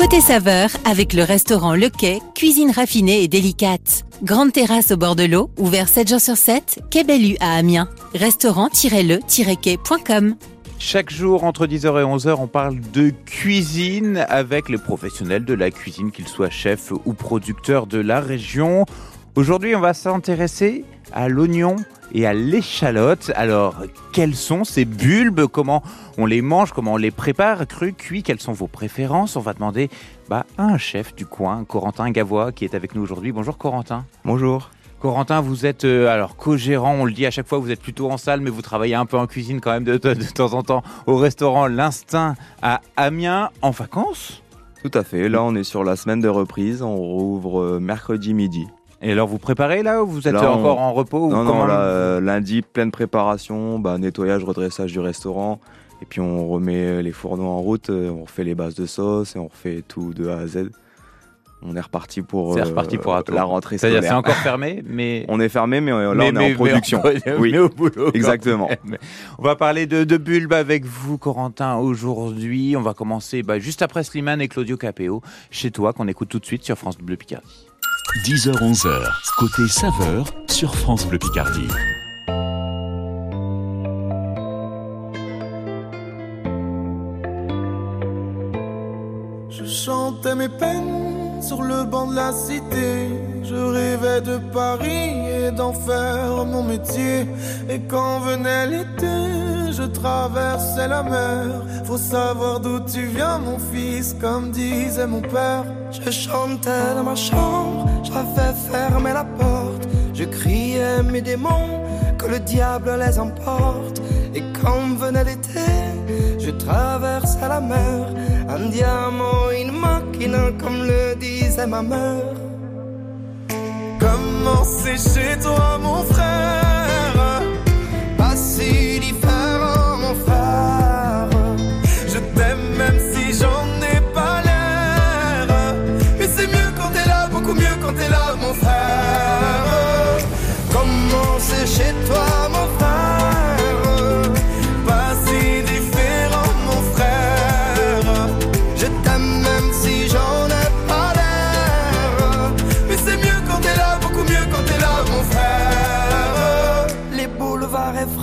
Côté saveur, avec le restaurant Le Quai, cuisine raffinée et délicate. Grande terrasse au bord de l'eau, ouvert 7 jours sur 7, Quai Bellu à Amiens. Restaurant-le-quai.com Chaque jour, entre 10h et 11h, on parle de cuisine avec les professionnels de la cuisine, qu'ils soient chefs ou producteurs de la région. Aujourd'hui, on va s'intéresser à l'oignon et à l'échalote. Alors, quels sont ces bulbes? Comment on les mange? Comment on les prépare? Cru, cuit Quelles sont vos préférences? On va demander bah, à un chef du coin, Corentin Gavois, qui est avec nous aujourd'hui. Bonjour Corentin. Bonjour. Corentin, vous êtes euh, alors co-gérant, on le dit à chaque fois, vous êtes plutôt en salle, mais vous travaillez un peu en cuisine quand même de, de- de temps en temps au restaurant L'Instinct à Amiens, en vacances? Tout à fait. Là, on est sur la semaine de reprise. On rouvre euh, mercredi midi. Et alors vous préparez là ou vous êtes Là, on- encore en repos ou non, là, euh, lundi, pleine préparation, bah, nettoyage, redressage du restaurant. Et puis, on remet les fourneaux en route. euh, On refait les bases de sauce et on refait tout de A à Z. On est reparti pour, euh, reparti pour tour. la rentrée C'est-à-dire c'est encore fermé, mais On est fermé, mais euh, là, mais- on est mais- en production. Mais, Oui. au boulot. Exactement. On va parler de, de bulbes avec vous, Corentin, aujourd'hui. On va commencer bah, juste après Slimane et Claudio Capéo, chez toi, qu'on écoute tout de suite sur France Bleu Picardie. 10h-11h, côté saveur sur France Bleu Picardie. Je chantais mes peines sur le banc de la cité. Je rêvais de Paris et d'en faire mon métier. Et quand venait l'été, je traversais la mer. Faut savoir d'où tu viens, mon fils, comme disait mon père. Je chantais dans ma chambre, j'avais fermé la porte. Je criais mes démons, que le diable les emporte. Et quand venait l'été, je traversais la mer. Un diamant, une machine, comme le disait ma mère. Comment c'est chez toi, mon frère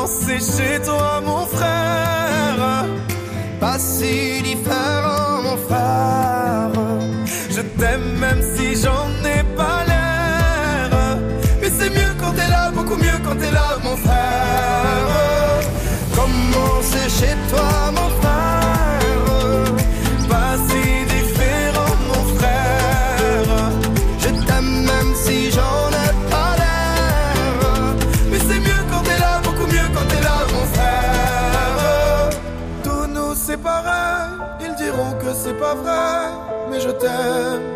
Comment c'est chez toi, mon frère Pas si différent, mon frère. Je t'aime même si j'en ai pas l'air. Mais c'est mieux quand t'es là, beaucoup mieux quand t'es là, mon frère. Comment c'est chez toi, mon frère que c'est pas vrai. Mais je t'aime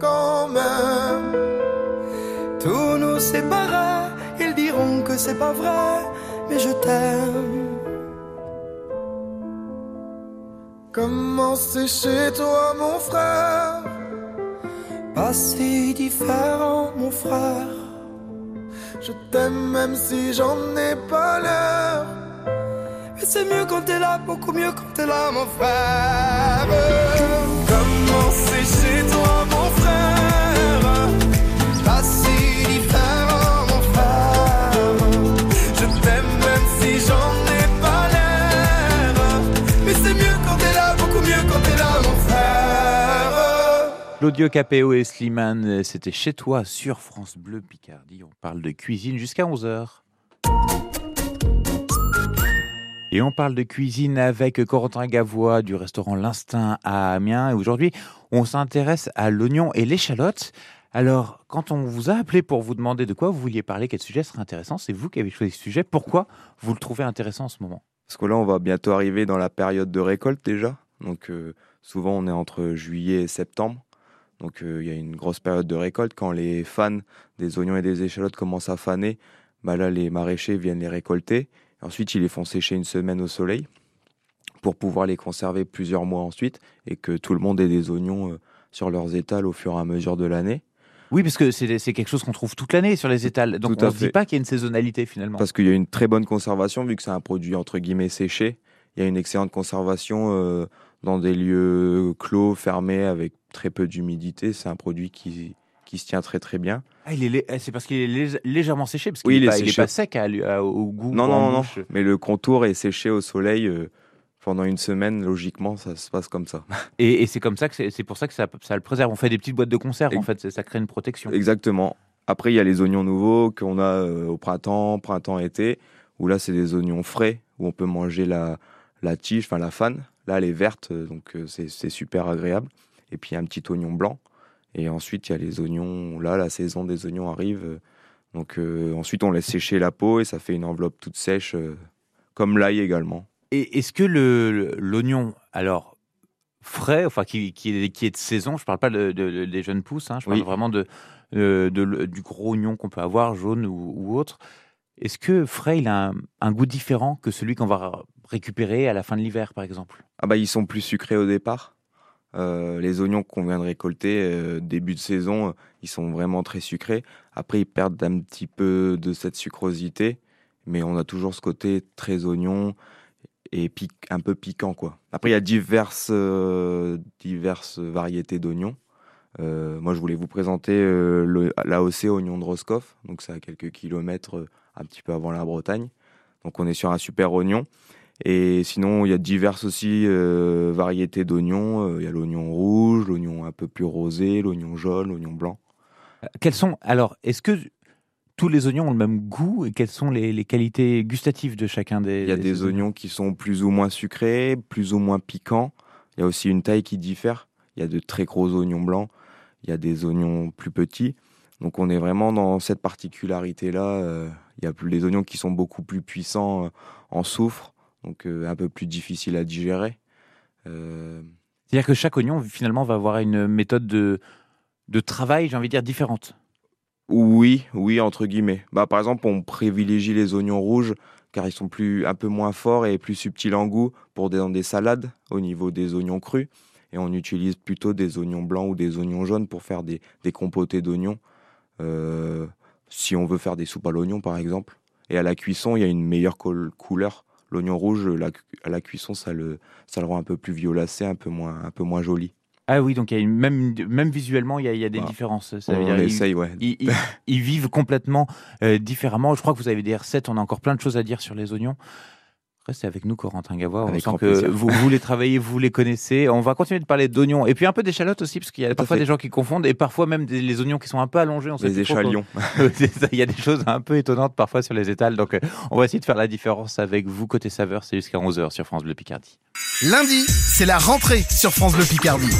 quand même. Tous nous séparer, ils diront que c'est pas vrai. Mais je t'aime. Comment c'est chez toi, mon frère Pas si différent, mon frère. Je t'aime même si j'en ai pas l'air. C'est mieux quand t'es là, beaucoup mieux quand t'es là, mon frère. Comment c'est chez toi, mon frère? Pas si différent, mon frère. Je t'aime même si j'en ai pas l'air. Mais c'est mieux quand t'es là, beaucoup mieux quand t'es là, mon frère. Claudio Capéo et Slimane, c'était chez toi sur France Bleu Picardie. On parle de cuisine jusqu'à 11h. Et on parle de cuisine avec Corentin Gavois du restaurant L'Instinct à Amiens. Et aujourd'hui, on s'intéresse à l'oignon et l'échalote. Alors, quand on vous a appelé pour vous demander de quoi vous vouliez parler, quel sujet serait intéressant, c'est vous qui avez choisi ce sujet. Pourquoi vous le trouvez intéressant en ce moment? Parce que là, on va bientôt arriver dans la période de récolte déjà. Donc euh, souvent, on est entre juillet et septembre. Donc euh, il y a une grosse période de récolte. Quand les fans des oignons et des échalotes commencent à faner, bah là, les maraîchers viennent les récolter. Ensuite, ils les font sécher une semaine au soleil pour pouvoir les conserver plusieurs mois ensuite et que tout le monde ait des oignons euh, sur leurs étals au fur et à mesure de l'année. Oui, parce que c'est quelque chose qu'on trouve toute l'année sur les étals. Donc Tout on ne se dit pas qu'il y a une saisonnalité finalement. Parce qu'il y a une très bonne conservation, vu que c'est un produit entre guillemets séché. Il y a une excellente conservation euh, dans des lieux clos, fermés, avec très peu d'humidité. C'est un produit qui, qui se tient très très bien. Ah, eh, c'est parce qu'il est lég- légèrement séché, parce qu'il Oui, n'est pas, sec à lui- à- au goût. non, non, non, mais le contour est séché au soleil euh, pendant une semaine. Logiquement, ça se passe comme ça. Et, et c'est comme ça que c'est pour ça que ça, ça le préserve. On fait des petites boîtes de conserve, en fait, ça- crée une protection. Exactement. Après, il y a les oignons nouveaux qu'on a euh, au printemps, printemps-été, où là, c'est des oignons frais, où on peut manger la, la tige, enfin la fan. Là, elle est verte, euh, donc euh, c'est c'est super agréable. Et puis, il y a un petit oignon blanc. Et ensuite, il y a les oignons. Là, la saison des oignons arrive. euh, donc, euh, ensuite, on laisse sécher la peau et ça fait une enveloppe toute sèche, euh, comme l'ail également. Et est-ce que l'oignon, alors frais, enfin qui, qui est, qui est de saison, je parle pas de- de- de- des jeunes pousses, hein, je parle Oui. vraiment de, de- du gros oignon qu'on peut avoir, jaune ou, ou autre. Est-ce que frais, il a un, un goût différent que celui qu'on va récupérer à la fin de l'hiver, par exemple? Ah bah ils sont plus sucrés au départ. Euh, les oignons qu'on vient de récolter euh, début de saison, ils sont vraiment très sucrés. Après ils perdent un petit peu de cette sucrosité, mais on a toujours ce côté très oignon et un peu piquant quoi. Après il y a diverses euh, diverses variétés d'oignons. Moi je voulais vous présenter l'AOC oignon de Roscoff, donc c'est à quelques kilomètres un petit peu avant la Bretagne. Donc on est sur un super oignon. Et sinon, il y a diverses aussi euh, variétés d'oignons. Euh, Il y a l'oignon rouge, l'oignon un peu plus rosé, l'oignon jaune, l'oignon blanc. Euh, Quels sont alors Est-ce que tous les oignons ont le même goût et quelles sont les, les qualités gustatives de chacun des Il y a des oignons qui sont plus ou moins sucrés, plus ou moins piquants. Il y a aussi une taille qui diffère. Il y a de très gros oignons blancs, il y a des oignons plus petits. Donc on est vraiment dans cette particularité-là. Il y a plus- les oignons qui sont beaucoup plus puissants en soufre, donc euh, un peu plus difficiles à digérer. Euh, C'est-à-dire que chaque oignon finalement va avoir une méthode de, de travail, j'ai envie de dire, différente. Oui, oui, entre guillemets. Bah, par exemple, on privilégie les oignons rouges car ils sont plus, un peu moins forts et plus subtils en goût pour des, dans des salades au niveau des oignons crus. Et on utilise plutôt des oignons blancs ou des oignons jaunes pour faire des, des compotés d'oignons. Euh, si on veut faire des soupes à l'oignon, par exemple. Et à la cuisson, il y a une meilleure couleur. L'oignon rouge, la à la cuisson, ça le, ça le rend un peu plus violacé, un peu moins, un peu moins joli. Ah oui, donc il y a une, même, même visuellement, il y a, il y a des Voilà. différences. Ça veut on dire, ils- essaye, ouais. ils, ils- ils vivent complètement euh, différemment. Je crois que vous avez des recettes, on a encore plein de choses à dire sur les oignons. Restez avec nous, Corentin Gavois. On Avec sent que plaisir. vous, vous les travaillez, vous les connaissez. On va continuer de parler d'oignons et puis un peu d'échalotes aussi, parce qu'il y a parfois fait. des gens qui confondent et parfois même des, les oignons qui sont un peu allongés. On sait Les échalions. Il y a des choses un peu étonnantes parfois sur les étals. Donc euh, on va essayer de faire la différence avec vous côté saveur. C'est jusqu'à 11h sur France Bleu Picardie. Lundi, c'est la rentrée sur France Bleu Picardie.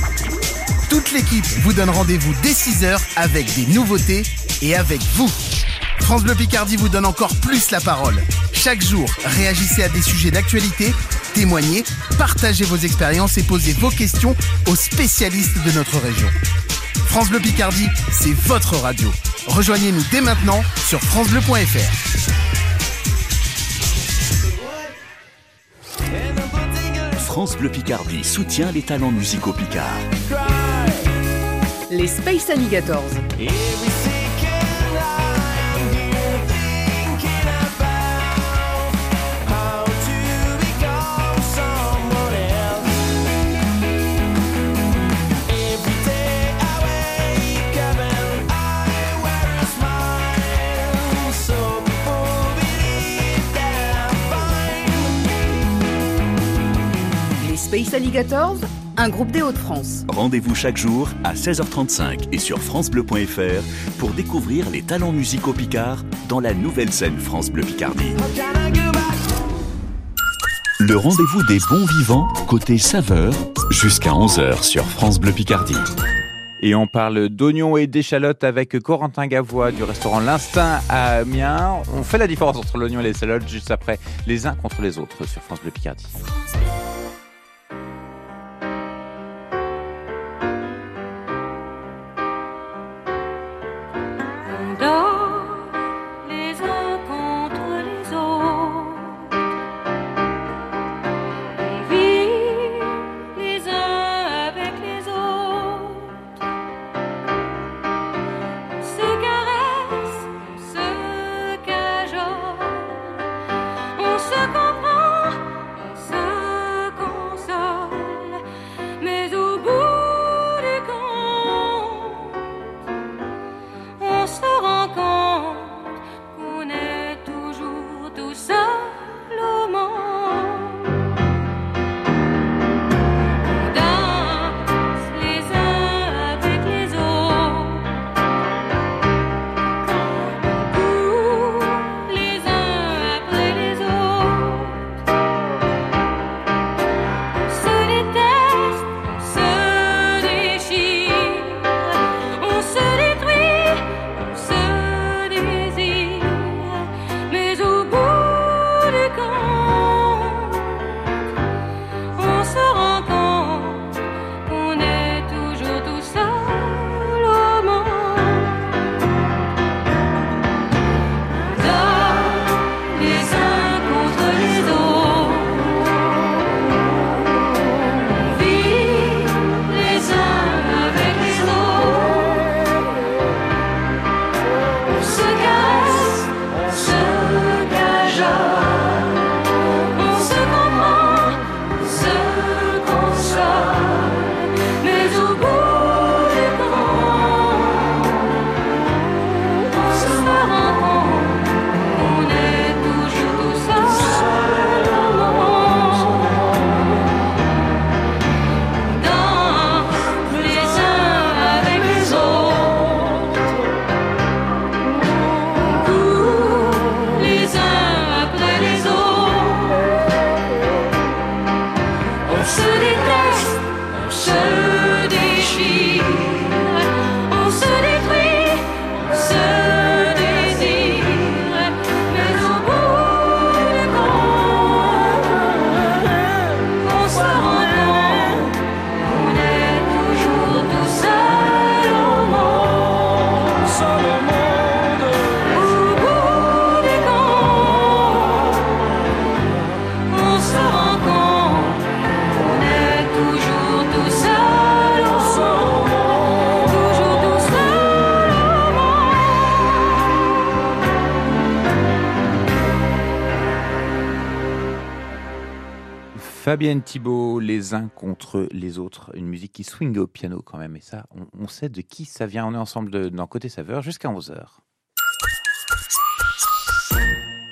Toute l'équipe vous donne rendez-vous dès 6h avec des nouveautés et avec vous. France Bleu Picardie vous donne encore plus la parole. Chaque jour, réagissez à des sujets d'actualité, témoignez, partagez vos expériences et posez vos questions aux spécialistes de notre région. France Bleu Picardie, c'est votre radio. Rejoignez-nous dès maintenant sur francebleu.fr. France Bleu Picardie soutient les talents musicaux picards. Les Space Alligators. Space Alligators, un groupe des Hauts-de-France. Rendez-vous chaque jour à 16h35 et sur francebleu.fr pour découvrir les talents musicaux picards dans la nouvelle scène France Bleu Picardie. Le rendez-vous des bons vivants côté saveur jusqu'à 11h sur France Bleu Picardie. Et on parle d'oignons et d'échalotes avec Corentin Gavois du restaurant L'Instinct à Amiens. On fait la différence entre l'oignon et les échalotes juste après les uns contre les autres sur France Bleu Picardie. Fabienne Thibault, les uns contre les autres, une musique qui swing au piano quand même, et ça, on, sait de qui ça vient. On est ensemble de- dans Côté Saveur jusqu'à 11h.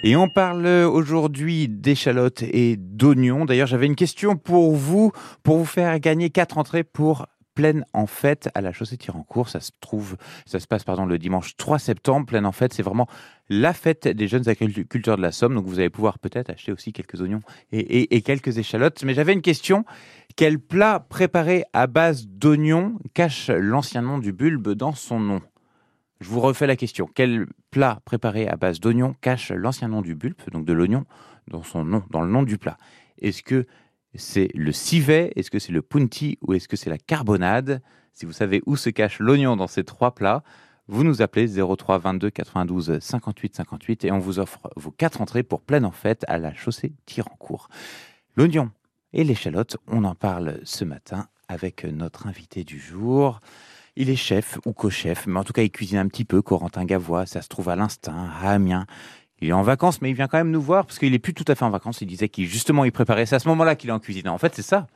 Et on parle aujourd'hui d'échalotes et d'oignons. D'ailleurs, j'avais une question pour vous, pour vous faire gagner quatre entrées pour Pleine en fête à la chaussée Tirancourt. Ça se trouve, ça se passe pardon le dimanche 3 septembre. Pleine en fête, c'est vraiment la fête des jeunes agriculteurs de la Somme. Donc vous allez pouvoir peut-être acheter aussi quelques oignons et, et- et quelques échalotes. Mais j'avais une question. Quel plat préparé à base d'oignons cache l'ancien nom du bulbe dans son nom? Je vous refais la question. Quel plat préparé à base d'oignons cache l'ancien nom du bulbe, donc de l'oignon, dans son nom, dans le nom du plat? Est-ce que c'est le civet Est-ce que c'est le punti Ou est-ce que c'est la carbonade? Si vous savez où se cache l'oignon dans ces trois plats, vous nous appelez 03 22 92 58 58 et on vous offre vos quatre entrées pour pleine en fête à la chaussée Tirancourt. L'oignon et l'échalote, on en parle ce matin avec notre invité du jour. Il est chef ou co-chef, mais en tout cas il cuisine un petit peu, Corentin Gavois, ça se trouve à l'instinct, à Amiens. Il est en vacances, mais il vient quand même nous voir parce qu'il est plus tout à fait en vacances. Il disait qu'il justement il préparait. C'est à ce moment-là qu'il est en cuisine. En fait, c'est ça.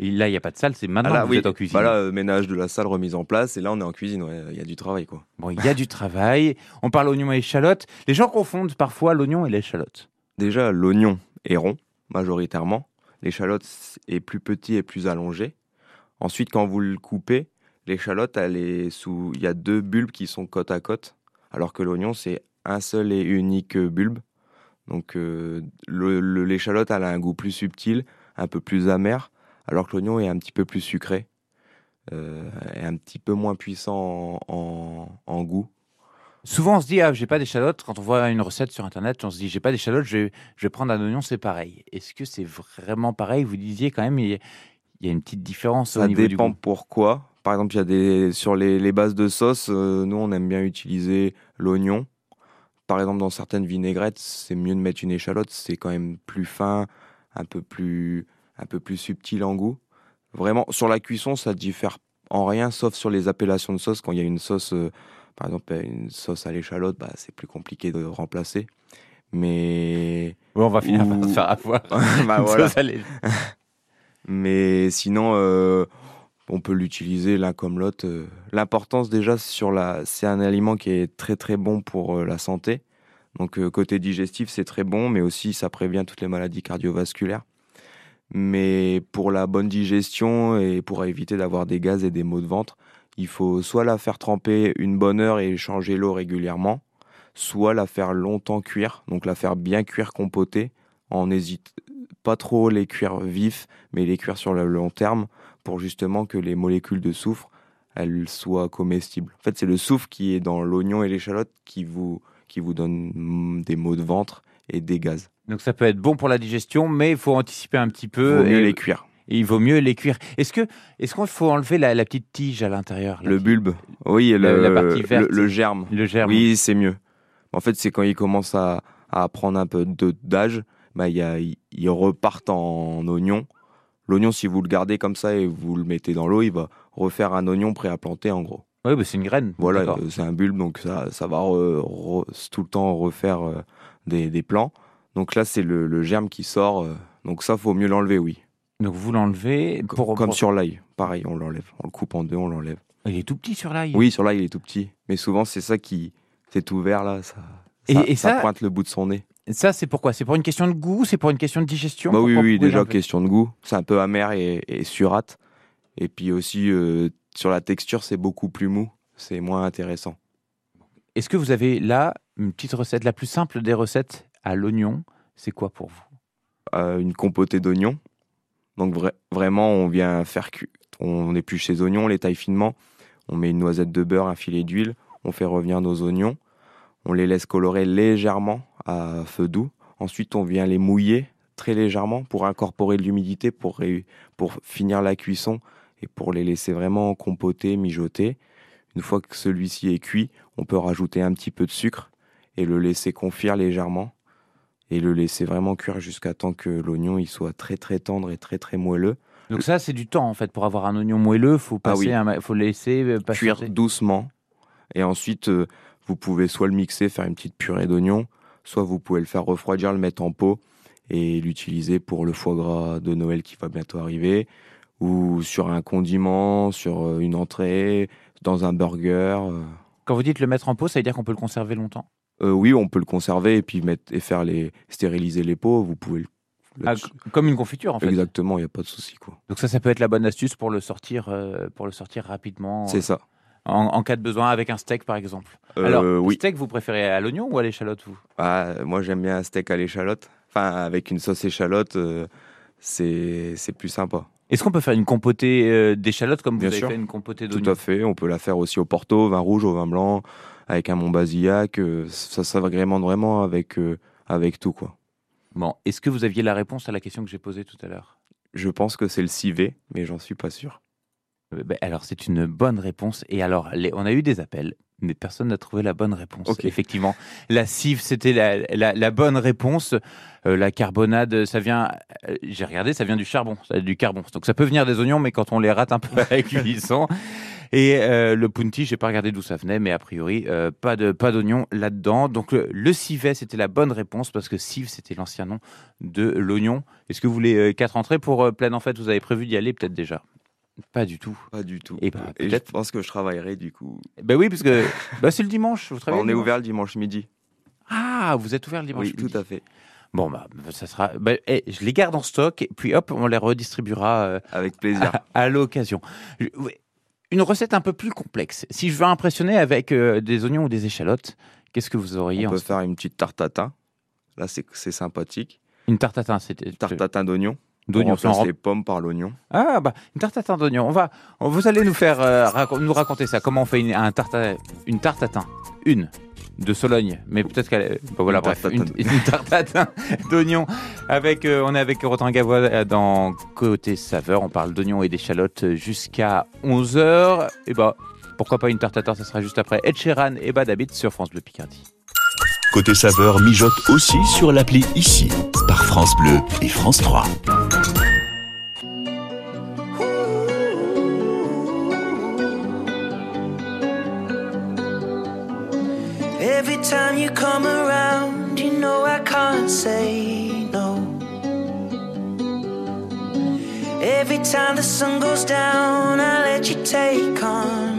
Et là, il n'y a pas de salle. C'est maintenant Ah là, que vous oui. êtes en cuisine. Bah là, euh, ménage de la salle remise en place, et là on est en cuisine, ouais, il y a du travail quoi. Bon, il y a du travail. On parle oignon et échalote. Les gens confondent parfois l'oignon et l'échalote. Déjà, l'oignon est rond, majoritairement. L'échalote est plus petit et plus allongé. Ensuite, quand vous le coupez, l'échalote, elle est sous. Il y a deux bulbes qui sont côte à côte, alors que l'oignon, c'est un seul et unique bulbe. Donc, euh, l'échalote, elle a un goût plus subtil, un peu plus amer, alors que l'oignon est un petit peu plus sucré. euh, est un petit peu moins puissant en, en- en goût. Souvent, on se dit, ah, j'ai pas d'échalote. Quand on voit une recette sur Internet, on se dit, j'ai pas d'échalote, je vais, je vais prendre un oignon, c'est pareil. Est-ce que c'est vraiment pareil? Vous disiez quand même, il y a, il y a une petite différence au Ça niveau du dépend goût. pourquoi. Par exemple, il y a des sur les, les bases de sauce, euh, nous on aime bien utiliser l'oignon. Par exemple, dans certaines vinaigrettes, c'est mieux de mettre une échalote, c'est quand même plus fin, un peu plus un peu plus subtil en goût. Vraiment, sur la cuisson, ça diffère en rien, sauf sur les appellations de sauce. Quand il y a une sauce, euh, par exemple, une sauce à l'échalote, bah, c'est plus compliqué de remplacer. Mais Bon, on va finir par se faire avoir. bah, voilà. Mais sinon, euh, on peut l'utiliser l'un comme l'autre. euh. L'importance déjà sur la, c'est un aliment qui est très très bon pour euh, la santé. Donc euh, côté digestif, c'est très bon, mais aussi ça prévient toutes les maladies cardiovasculaires. Mais pour la bonne digestion et pour éviter d'avoir des gaz et des maux de ventre, il faut soit la faire tremper une bonne heure et changer l'eau régulièrement, soit la faire longtemps cuire, donc la faire bien cuire compoter. On n'hésite pas trop les cuire vifs, mais les cuire sur le long terme pour justement que les molécules de soufre elles soient comestibles. En fait, c'est le soufre qui est dans l'oignon et l'échalote qui vous, qui vous donne mm, des maux de ventre et des gaz. Donc ça peut être bon pour la digestion, mais il faut anticiper un petit Il peu. vaut mieux et- les cuire. et il vaut mieux les cuire. Est-ce que, est-ce qu'on faut enlever la, la petite tige à l'intérieur Le bulbe, oui, le, la partie verte. le germe. le germe Oui, c'est mieux. En fait, c'est quand il commence à, à prendre un peu d'âge, bah, il y a- il- ils repartent en oignon. L'oignon, si vous le gardez comme ça et vous le mettez dans l'eau, il va refaire un oignon prêt à planter en gros. Oui, bah, c'est une graine. Voilà, euh, c'est un bulbe, donc ça, ça va re- re- tout le temps refaire euh, des, des plants. Donc là, c'est le, le germe qui sort. euh, donc ça, faut mieux l'enlever, oui. Donc vous l'enlevez pour, Comme sur l'ail, pareil, on l'enlève. On le coupe en deux, on l'enlève. Il est tout petit sur l'ail. Oui, sur l'ail, il est tout petit. Mais souvent, c'est ça qui. C'est tout vert, là. Ça, Et- ça, et ça- pointe le bout de son nez. Ça, c'est pourquoi? C'est pour une question de goût? C'est pour une question de digestion? Bah oui, oui, déjà, question de goût. C'est un peu amer et, et surate. Et puis aussi, euh, sur la texture, c'est beaucoup plus mou. C'est moins intéressant. Est-ce que vous avez là une petite recette, la plus simple des recettes à l'oignon? C'est quoi pour vous? Euh, une compotée d'oignons. Donc vra- vraiment, on vient faire cu- on épluche ses oignons, on les taille finement, on met une noisette de beurre, un filet d'huile, on fait revenir nos oignons, on les laisse colorer légèrement à feu doux. Ensuite, on vient les mouiller très légèrement pour incorporer de l'humidité, pour, finir la cuisson et pour les laisser vraiment compoter, mijoter. Une fois que celui-ci est cuit, on peut rajouter un petit peu de sucre et le laisser confire légèrement et le laisser vraiment cuire jusqu'à temps que l'oignon il soit très très tendre et très très moelleux. Donc ça, c'est du temps en fait pour avoir un oignon moelleux. Faut Ah passer, oui. un ma- faut le laisser euh, Cuire doucement et ensuite euh, vous pouvez soit le mixer, faire une petite purée d'oignon, soit vous pouvez le faire refroidir, le mettre en pot et l'utiliser pour le foie gras de Noël qui va bientôt arriver ou sur un condiment, sur euh, une entrée, dans un burger. euh. Quand vous dites le mettre en pot, ça veut dire qu'on peut le conserver longtemps? Euh, oui, on peut le conserver et puis mettre et faire les stériliser les pots. Vous pouvez le, Ah, comme une confiture en fait. exactement, il y a pas de souci quoi. Donc ça, ça peut être la bonne astuce pour le sortir, euh, pour le sortir rapidement. C'est ça. En, en cas de besoin avec un steak par exemple. Euh, Alors, oui. steak, vous préférez à l'oignon ou à l'échalote vous? Ah, moi, j'aime bien un steak à l'échalote. Enfin, avec une sauce échalote, euh, c'est plus sympa. Est-ce qu'on peut faire une compotée euh, d'échalote comme vous avez sûr. fait une compotée Tout d'oignon? à fait. On peut la faire aussi au porto, au vin rouge, au vin blanc, avec un Montbazillac. ça, ça agrémente vraiment avec, avec tout, quoi. Bon, est-ce que vous aviez la réponse à la question que j'ai posée tout à l'heure? Je pense que c'est le civet, mais j'en suis pas sûr. Euh, ben, Alors, c'est une bonne réponse. Et alors, les- on a eu des appels, mais personne n'a trouvé la bonne réponse. Effectivement, la cive, c'était la, la- la bonne réponse. Euh, la carbonade, ça vient, euh, j'ai regardé, ça vient du charbon, ça- du carbon. Donc, ça peut venir des oignons, mais quand on les rate un peu la cuisson. Et euh, le punti, j'ai pas regardé d'où ça venait, mais a priori, euh, pas de pas d'oignon là-dedans. Donc, le, le civet, c'était la bonne réponse parce que cive, c'était l'ancien nom de l'oignon. Est-ce que vous voulez euh, quatre entrées pour euh, plein en fait Vous avez prévu d'y aller peut-être déjà Pas du tout. Pas du tout. Et bah, Et je peut-être- pense que je travaillerai, du coup. Ben oui, parce que bah, c'est le dimanche. Vous travaillez on est ouvert le dimanche midi. Ah, vous êtes ouvert le dimanche Oui, midi. tout à fait. Bon, bah, ça sera. bah, eh, je les garde en stock, et puis hop, on les redistribuera euh, Avec plaisir. à, à l'occasion. Une recette un peu plus complexe. Si je veux impressionner avec euh, des oignons ou des échalotes, qu'est-ce que vous auriez on en peut faire une petite tarte tatin. Là, c'est c'est sympathique. Une tarte tatin, c'était. Tarte tatin d'oignon. On D'oignons. c'est en remplace rem- les pommes par l'oignon. Ah bah une tarte tatin d'oignon. On va, on- vous allez nous faire euh, raco- nous raconter ça. Comment on fait une, un tarte à- une tarte tatin Une de Sologne, mais peut-être qu'elle. est- bah voilà, Une bref, tarte une, une tarte tatin d'oignon. Avec, euh, on est avec Rotin Gavois euh, dans côté saveur. On parle d'oignons et d'échalotes jusqu'à 11 h Et bah pourquoi pas une tarte tatin Ça sera juste après Ed Sheeran et Bad Habit sur France Bleu Picardie. Côté saveur mijote aussi sur l'appli Ici par France Bleu et France 3. Every time you come around, you know I can't say no. Every time the sun goes down, I let you take control.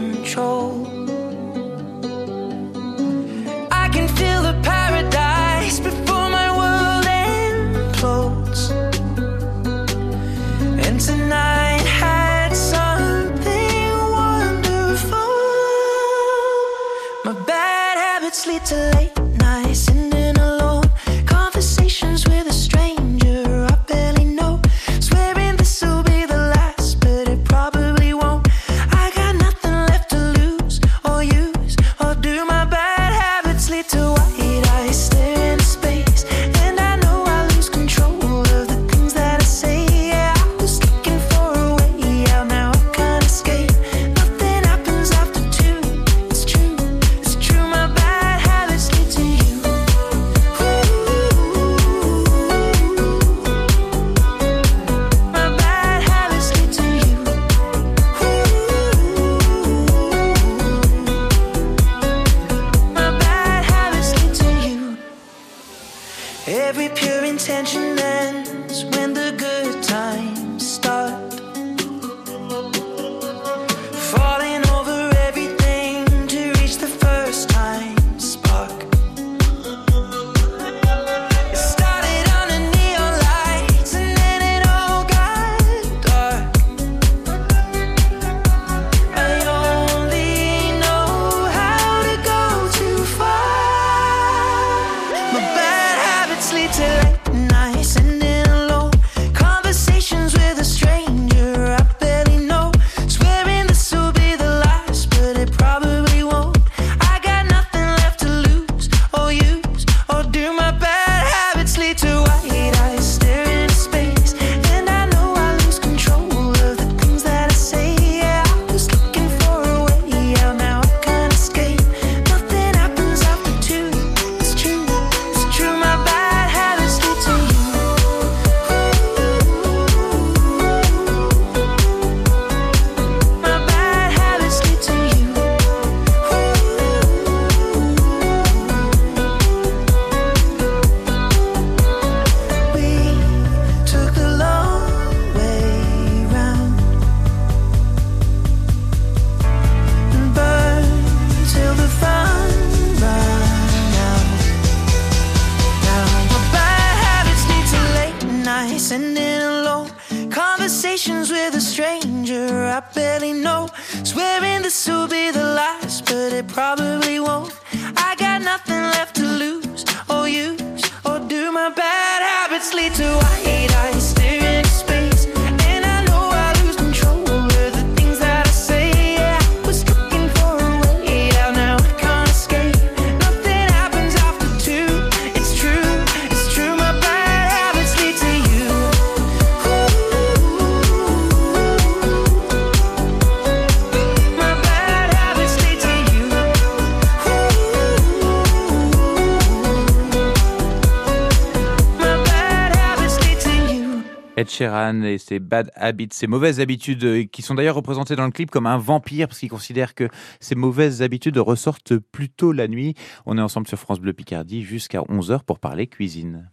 Sheeran et ses bad habits, ses mauvaises habitudes, euh, qui sont d'ailleurs représentées dans le clip comme un vampire, parce qu'il considère que ces mauvaises habitudes ressortent plutôt la nuit. On est ensemble sur France Bleu Picardie jusqu'à 11h pour parler cuisine.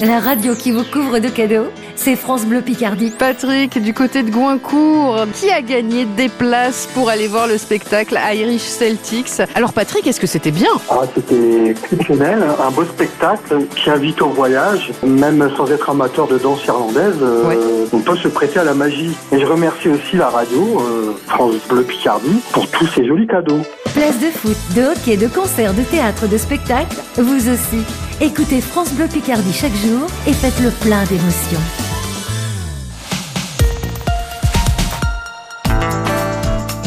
La radio qui vous couvre de cadeaux, c'est France Bleu Picardie. Patrick, du côté de Goincourt, qui a gagné des places pour aller voir le spectacle Irish Celtics? Alors Patrick, est-ce que c'était bien? Ah, c'était exceptionnel, un beau spectacle qui invite au voyage, même sans être amateur de danse irlandaise, euh, on peut se prêter à la magie. Et je remercie aussi la radio, euh, France Bleu Picardie, pour tous ces jolis cadeaux. Place de foot, de hockey, de concert, de théâtre, de spectacle, vous aussi. Écoutez France Bleu Picardie chaque chaque jour et faites le plein d'émotions.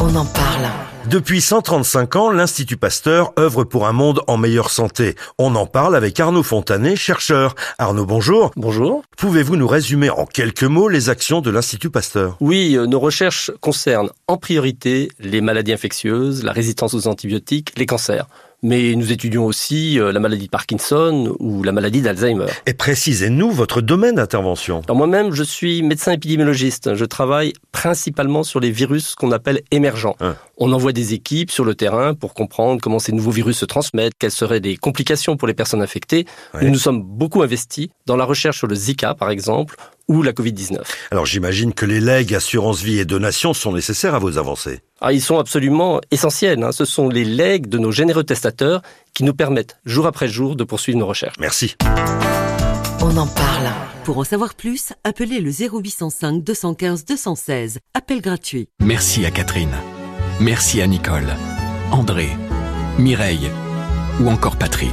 On en parle. Depuis 135 ans, l'Institut Pasteur œuvre pour un monde en meilleure santé. On en parle avec Arnaud Fontanet, chercheur. Arnaud, bonjour. Bonjour. Pouvez-vous nous résumer en quelques mots les actions de l'Institut Pasteur? Oui, euh, nos recherches concernent en priorité les maladies infectieuses, la résistance aux antibiotiques, les cancers. Mais nous étudions aussi euh, la maladie de Parkinson ou la maladie d'Alzheimer. Et précisez-nous votre domaine d'intervention. Moi-même, je suis médecin épidémiologiste. Je travaille principalement sur les virus qu'on appelle émergents. Hein. On envoie des équipes sur le terrain pour comprendre comment ces nouveaux virus se transmettent, quelles seraient les complications pour les personnes infectées. Ouais. Nous nous sommes beaucoup investis dans la recherche sur le Zika, par exemple, ou la Covid-19. Alors j'imagine que les legs, assurance vie et donations sont nécessaires à vos avancées. Ah, ils sont absolument essentiels. hein. Ce sont les legs de nos généreux testateurs qui nous permettent, jour après jour, de poursuivre nos recherches. Merci. On en parle. Pour en savoir plus, appelez le 0805 215 216. Appel gratuit. Merci à Catherine. Merci à Nicole, André, Mireille ou encore Patrick.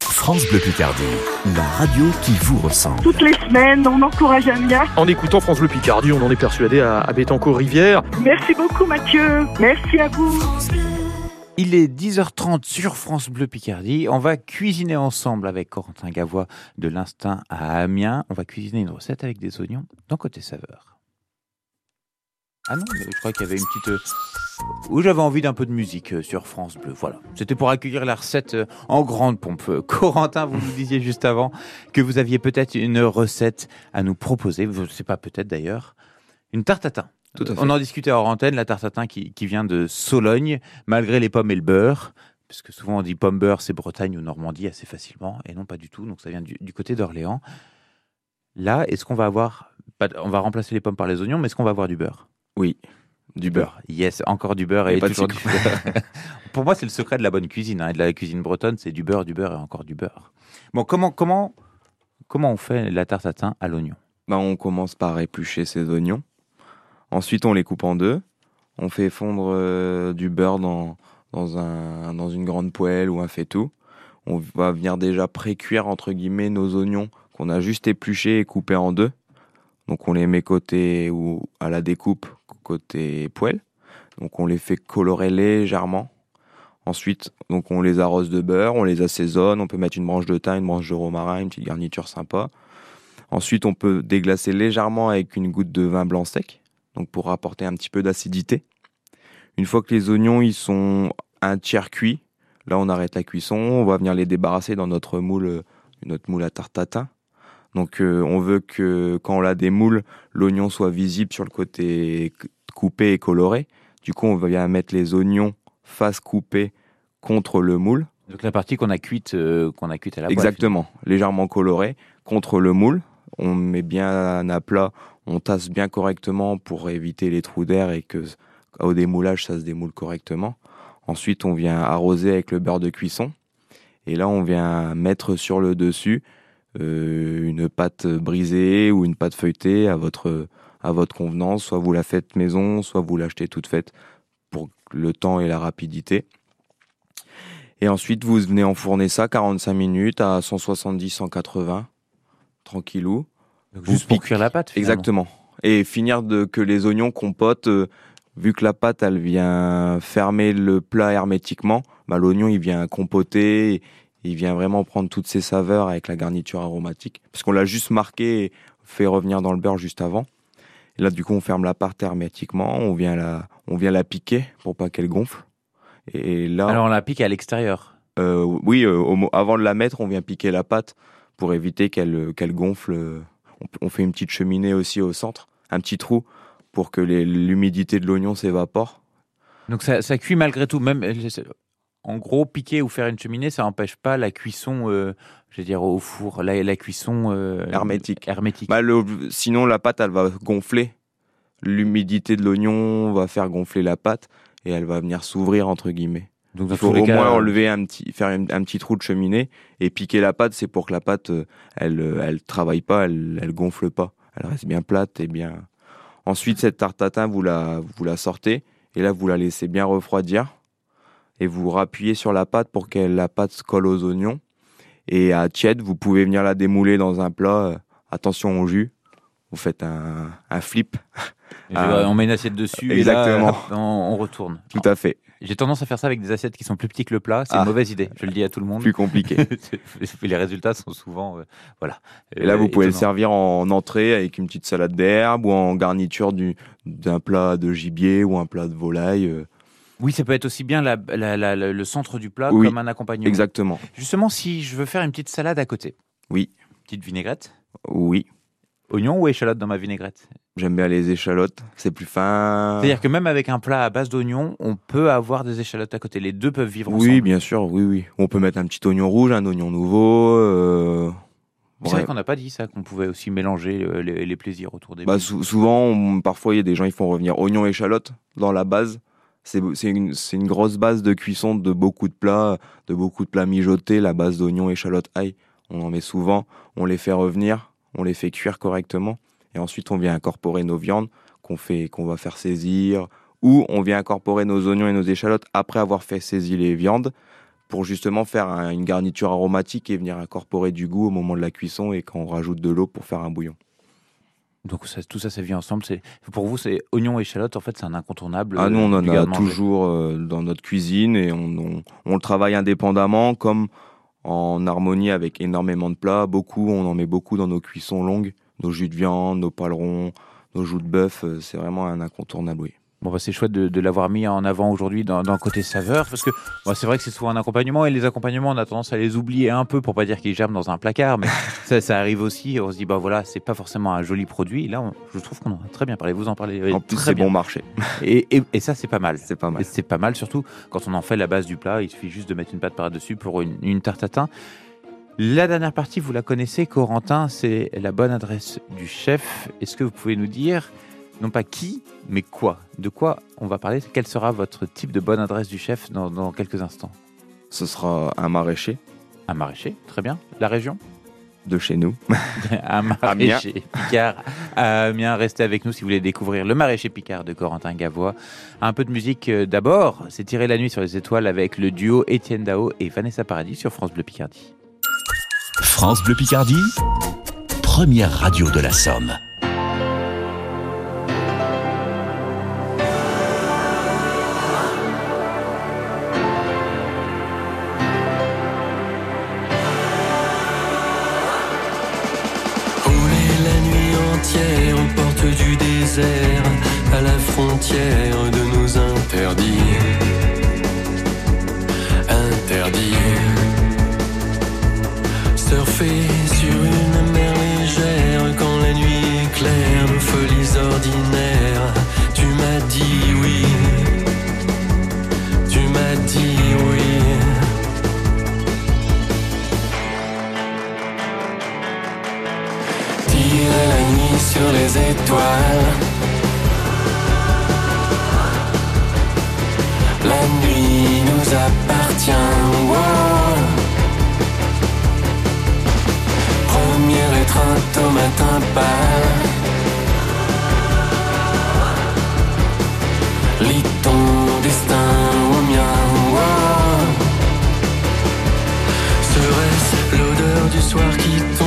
France Bleu Picardie, la radio qui vous ressemble. Toutes les semaines, on encourage Amiens. En écoutant France Bleu Picardie, on en est persuadé à, à Bétancourt-Rivière. Merci beaucoup Mathieu. Merci à vous. Il est 10h30 sur France Bleu Picardie. On va cuisiner ensemble avec Corentin Gavois de l'Instinct à Amiens. On va cuisiner une recette avec des oignons dans Côté Saveur. Ah non, mais je crois qu'il y avait une petite... euh, Où j'avais envie d'un peu de musique euh, sur France Bleu. Voilà. C'était pour accueillir la recette euh, en grande pompe. Corentin, vous nous disiez juste avant que vous aviez peut-être une recette à nous proposer. Je ne sais pas, peut-être d'ailleurs. Une tarte à thym. Tout à fait. On en discutait hors antenne, la tarte à thym qui, qui vient de Sologne, malgré les pommes et le beurre. Parce que souvent on dit pomme beurre, c'est Bretagne ou Normandie assez facilement, et non pas du tout. Donc ça vient du, du côté d'Orléans. Là, est-ce qu'on va avoir, on va remplacer les pommes par les oignons, mais est-ce qu'on va avoir du beurre? Oui, du beurre. Yes, encore du beurre Et pas de du beurre. Pour moi, c'est le secret de la bonne cuisine, hein, et de la cuisine bretonne, c'est du beurre, du beurre et encore du beurre. Bon, comment, comment, comment on fait la tarte à thym à l'oignon? Bah, on commence par éplucher ses oignons. Ensuite, on les coupe en deux. On fait fondre euh, du beurre dans, dans, un, dans une grande poêle ou un faitout. On va venir déjà pré-cuire, entre guillemets, nos oignons qu'on a juste épluchés et coupés en deux. Donc, on les met côté ou à la découpe, côté poêle. Donc, on les fait colorer légèrement. Ensuite, donc on les arrose de beurre, on les assaisonne, on peut mettre une branche de thym, une branche de romarin, une petite garniture sympa. Ensuite, on peut déglacer légèrement avec une goutte de vin blanc sec, donc pour apporter un petit peu d'acidité. Une fois que les oignons ils sont un tiers cuits, là on arrête la cuisson, on va venir les débarrasser dans notre moule, euh, notre moule à tarte tatin. Donc euh, on veut que quand on la démoule, l'oignon soit visible sur le côté coupé et coloré. Du coup, on va bien mettre les oignons face coupée contre le moule. Donc la partie qu'on a cuite, euh, qu'on a cuite à la Exactement, légèrement coloré contre le moule. On met bien à plat, on tasse bien correctement pour éviter les trous d'air et que au démoulage ça se démoule correctement. Ensuite, on vient arroser avec le beurre de cuisson et là on vient mettre sur le dessus euh, une pâte brisée ou une pâte feuilletée à votre à votre convenance. Soit vous la faites maison, soit vous l'achetez toute faite pour le temps et la rapidité. Et ensuite, vous venez enfourner ça 45 minutes à 170-180, tranquillou. Donc Vous juste pour cuire la pâte, finalement. Exactement. Et finir de que les oignons compotent, euh, vu que la pâte, elle vient fermer le plat hermétiquement, bah, l'oignon, il vient compoter, il vient vraiment prendre toutes ses saveurs avec la garniture aromatique. Parce qu'on l'a juste marqué et fait revenir dans le beurre juste avant. Et là, du coup, on ferme la pâte hermétiquement, on vient la, on vient la piquer pour pas qu'elle gonfle. Et là. Alors on la pique à l'extérieur. Euh, oui, euh, au avant de la mettre, on vient piquer la pâte pour éviter qu'elle qu'elle gonfle. euh. On, on fait une petite cheminée aussi au centre, un petit trou pour que l'humidité de l'oignon s'évapore. Donc ça, ça cuit malgré tout, même euh, en gros piquer ou faire une cheminée, ça n'empêche pas la cuisson, euh, je veux dire au four, la, la cuisson euh, hermétique. hermétique. Bah, le- sinon, la pâte, elle va gonfler. L'humidité de l'oignon va faire gonfler la pâte et elle va venir s'ouvrir entre guillemets. Donc, Il faut au cas, moins euh, enlever un petit, faire un, un petit trou de cheminée et piquer la pâte. C'est pour que la pâte, elle, elle travaille pas, elle, elle gonfle pas. Elle reste bien plate et bien. Ensuite, cette tarte tatin, vous la, vous la sortez et là, vous la laissez bien refroidir et vous rappuyez sur la pâte pour que la pâte se colle aux oignons. Et à tiède, vous pouvez venir la démouler dans un plat. Euh, Attention au jus. Vous faites un, un flip. Et on met une assiette dessus Exactement. et là, on, on retourne. Tout à fait. J'ai tendance à faire ça avec des assiettes qui sont plus petites que le plat. C'est Ah. une mauvaise idée. Je le dis à tout le monde. Plus compliqué. Les résultats sont souvent, euh, voilà. Et là, Euh, vous pouvez le servir en entrée avec une petite salade d'herbe ou en garniture du- d'un plat de gibier ou un plat de volaille. Oui, ça peut être aussi bien la- la- la- la- le centre du plat Oui, comme un accompagnement. Exactement. Justement, si je veux faire une petite salade à côté, Oui. petite vinaigrette, Oui. oignon ou échalote dans ma vinaigrette? J'aime bien les échalotes. C'est plus fin. C'est-à-dire que même avec un plat à base d'oignons, on peut avoir des échalotes à côté. Les deux peuvent vivre ensemble. Oui, bien sûr. Oui, oui. On peut mettre un petit oignon rouge, un oignon nouveau. euh, C'est vrai qu'on n'a pas dit ça, qu'on pouvait aussi mélanger euh, les, les plaisirs autour des Bah, sou- souvent, on- parfois, il y a des gens qui font revenir oignon et échalote dans la base. C'est une, grosse base de cuisson de beaucoup de plats, de beaucoup de plats mijotés, la base d'oignon, échalote, ail. On en met souvent, on les fait revenir, on les fait cuire correctement. Et ensuite, on vient incorporer nos viandes qu'on fait, qu'on va faire saisir, ou on vient incorporer nos oignons et nos échalotes après avoir fait saisir les viandes pour justement faire un- une garniture aromatique et venir incorporer du goût au moment de la cuisson et quand on rajoute de l'eau pour faire un bouillon. Donc ça- tout ça, ça vit ensemble. C'est pour vous, c'est oignon et échalote. En fait, c'est un incontournable. Ah, nous, on euh, en a toujours euh, dans notre cuisine et on, on- on le travaille indépendamment, comme en harmonie avec énormément de plats. Beaucoup, on en met beaucoup dans nos cuissons longues, nos jus de viande, nos palerons, nos joues de bœuf. euh, C'est vraiment un incontournable, oui. Bon, bah, c'est chouette de, de l'avoir mis en avant aujourd'hui dans, dans le côté saveur, parce que c'est vrai que c'est souvent un accompagnement, et les accompagnements, on a tendance à les oublier un peu pour pas dire qu'ils germent dans un placard, mais ça, ça arrive aussi. On se dit, bah voilà, c'est pas forcément un joli produit. Là, on- je trouve qu'on en a très bien parlé. Vous en parlez euh, En plus, très c'est bon marché. Et, et- et ça, c'est pas mal. C'est pas mal. C'est pas mal, surtout quand on en fait la base du plat. Il suffit juste de mettre une pâte par-dessus pour une, une tarte tatin. La dernière partie, vous la connaissez, Corentin, c'est la bonne adresse du chef. Est-ce que vous pouvez nous dire, non pas qui, mais quoi De quoi on va parler? Quel sera votre type de bonne adresse du chef dans, dans quelques instants? Ce sera un maraîcher Un maraîcher, très bien. La région? De chez nous. un maraîcher Picard Amiens. Restez avec nous si vous voulez découvrir le maraîcher Picard de Corentin Gavois. Un peu de musique euh, d'abord. C'est Tirer la nuit sur les étoiles avec le duo Étienne Dao et Vanessa Paradis sur France Bleu Picardie. France Bleu Picardie, première radio de la Somme. À la frontière de nos interdits. Les étoiles. La nuit nous appartient. wow. Première étreinte au matin pâle. Lis ton destin au mien. Serait-ce l'odeur du soir qui tombe,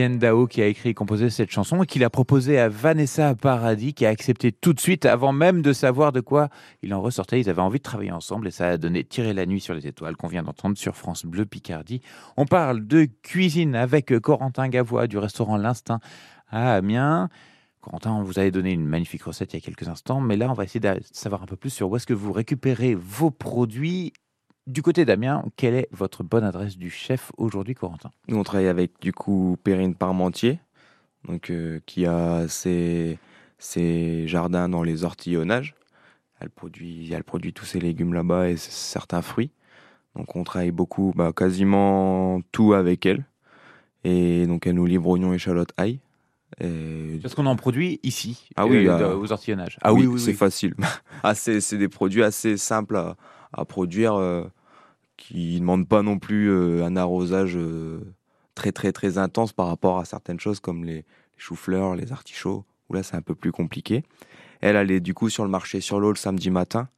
Qui a écrit et composé cette chanson et qui l'a proposée à Vanessa Paradis qui a accepté tout de suite avant même de savoir de quoi il en ressortait. Ils avaient envie de travailler ensemble et ça a donné Tirer la nuit sur les étoiles qu'on vient d'entendre sur France Bleu Picardie. On parle de cuisine avec Corentin Gavois du restaurant L'Instinct à Amiens. Corentin, on vous avait donné une magnifique recette il y a quelques instants, mais là on va essayer de savoir un peu plus sur où est-ce que vous récupérez vos produits. Du côté d'Amiens, quelle est votre bonne adresse du chef aujourd'hui, Corentin? Nous, on travaille avec du coup Perrine Parmentier, donc, euh, qui a ses, ses jardins dans les ortillonnages. Elle produit, elle produit tous ses légumes là-bas et certains fruits. Donc on travaille beaucoup, bah, quasiment tout avec elle. Et donc elle nous livre oignons, échalotes, ail. Et... Parce qu'on en produit ici, Ah oui, euh, euh, aux ortillonnages. Ah oui, c'est facile. Ah, c'est c'est des produits assez simples à, à produire, qui ne demandent pas non plus euh, un arrosage euh, très très très intense par rapport à certaines choses comme les, les choux-fleurs, les artichauts, où là c'est un peu plus compliqué. Elle, elle est du coup sur le marché sur l'eau le samedi matin.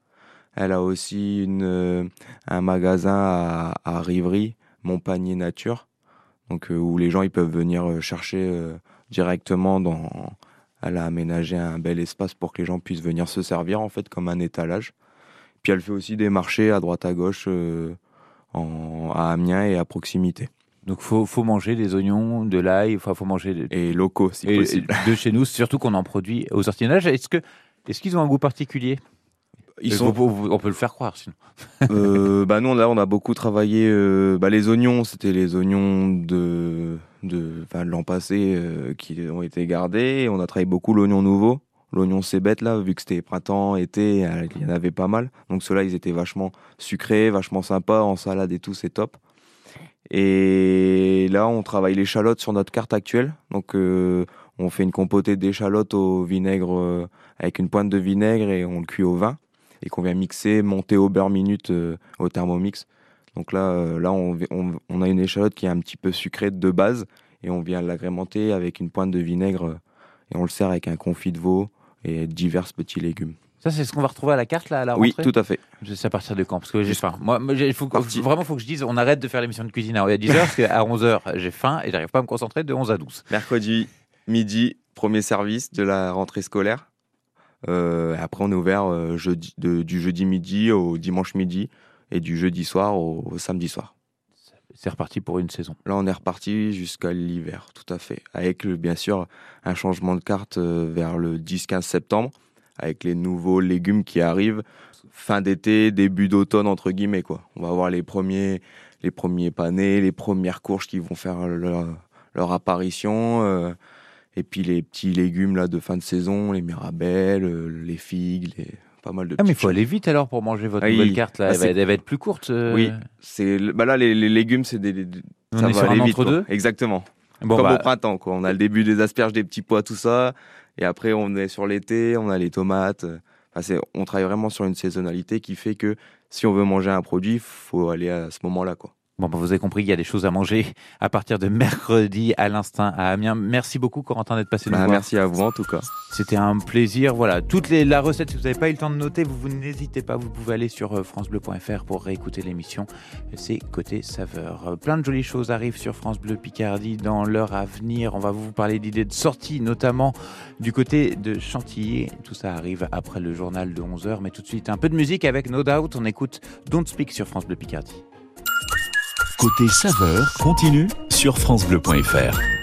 Elle a aussi une, euh, un magasin à, à Rivry, Montpagnier Nature, donc où les gens ils peuvent venir chercher directement dans. Elle a aménagé un bel espace pour que les gens puissent venir se servir en fait comme un étalage. Puis elle fait aussi des marchés à droite à gauche en, à Amiens et à proximité. Donc faut faut manger des oignons, de l'ail, enfin faut manger des- Et locaux si et- possible. de chez nous, surtout qu'on en produit aux ortillonnages. Est-ce que est-ce qu'ils ont un goût particulier? Ils Euh, sont- on, peut le faire croire sinon. Euh, bah nous là on a beaucoup travaillé euh, bah, les oignons c'était les oignons de de l'an passé euh, qui ont été gardés on a travaillé beaucoup l'oignon nouveau l'oignon cébette là vu que c'était printemps été euh, il y en avait pas mal. Donc ceux-là ils étaient vachement sucrés vachement sympas en salade et tout c'est top. Et là on travaille l'échalote sur notre carte actuelle. Donc euh, on fait une compotée d'échalote au vinaigre euh, avec une pointe de vinaigre et on le cuit au vin et qu'on vient mixer, monter au beurre minute au thermomix. Donc là, là on, on- a une échalote qui est un petit peu sucrée de base et on vient l'agrémenter avec une pointe de vinaigre et on le sert avec un confit de veau et divers petits légumes. Ça c'est ce qu'on va retrouver à la carte là à la Oui, tout à fait. Je sais à partir de quand parce que j'ai faim. Moi, il faut que- Parti. vraiment faut que je dise on arrête de faire l'émission de cuisine à 10h parce qu'à 11h j'ai faim et j'arrive pas à me concentrer de 11 à 12. Mercredi, midi, premier service de la rentrée scolaire. Euh, après, on est ouvert euh, jeudi, de- du jeudi midi au dimanche midi et du jeudi soir au, au samedi soir. C'est reparti pour une saison. Là, on est reparti jusqu'à l'hiver, tout à fait. Avec, euh, bien sûr, un changement de carte euh, vers le 10-15 septembre, avec les nouveaux légumes qui arrivent fin d'été, début d'automne, entre guillemets. Quoi. On va avoir les premiers, les premiers panés, les premières courges qui vont faire leur, apparition. euh, et puis les petits légumes là, de fin de saison, les mirabelles, les figues, les... pas mal de Ah mais il faut aller vite alors pour manger votre Ah oui. nouvelle carte là. Ah, Elle, va, c'est- elle va être plus courte. euh. Oui, c'est bah là les, les légumes c'est des, des- On ça est va sur un aller vite, entre-deux quoi. Exactement. Bon, Comme bah- au printemps quoi. On a le début des asperges, des petits pois, tout ça, et après on est sur l'été, on a les tomates. Enfin, c'est- on travaille vraiment sur une saisonnalité qui fait que si on veut manger un produit, faut aller à ce moment-là quoi. Bon, bah, vous avez compris, il y a des choses à manger à partir de mercredi à l'instinct à Amiens. Merci beaucoup, Corentin, d'être passé nous Bah, voir. merci à vous en tout cas. C'était un plaisir. Voilà, toute les, la recette, si vous n'avez pas eu le temps de noter, vous, vous n'hésitez pas, vous pouvez aller sur euh, francebleu.fr pour réécouter l'émission. C'est côté saveur. Euh, Plein de jolies choses arrivent sur France Bleu Picardie dans l'heure à venir. On va vous parler d'idées de sortie, notamment du côté de Chantilly. Tout ça arrive après le journal de 11h. Mais tout de suite, un peu de musique avec No Doubt. On écoute Don't Speak sur France Bleu Picardie. Côté saveur continue sur francebleu.fr.